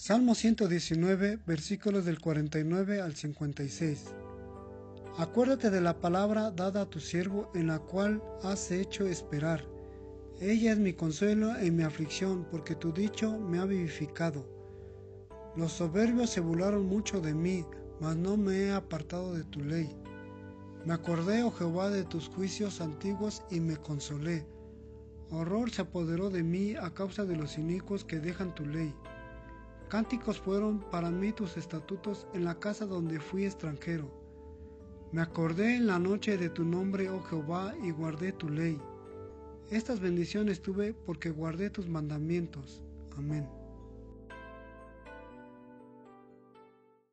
Salmo 119, versículos del 49 al 56. Acuérdate de la palabra dada a tu siervo en la cual has hecho esperar. Ella es mi consuelo en mi aflicción, porque tu dicho me ha vivificado. Los soberbios se burlaron mucho de mí, mas no me he apartado de tu ley. Me acordé, oh Jehová, de tus juicios antiguos y me consolé. Horror se apoderó de mí a causa de los inicuos que dejan tu ley. Cánticos fueron para mí tus estatutos en la casa donde fui extranjero. Me acordé en la noche de tu nombre, oh Jehová, y guardé tu ley. Estas bendiciones tuve porque guardé tus mandamientos. Amén.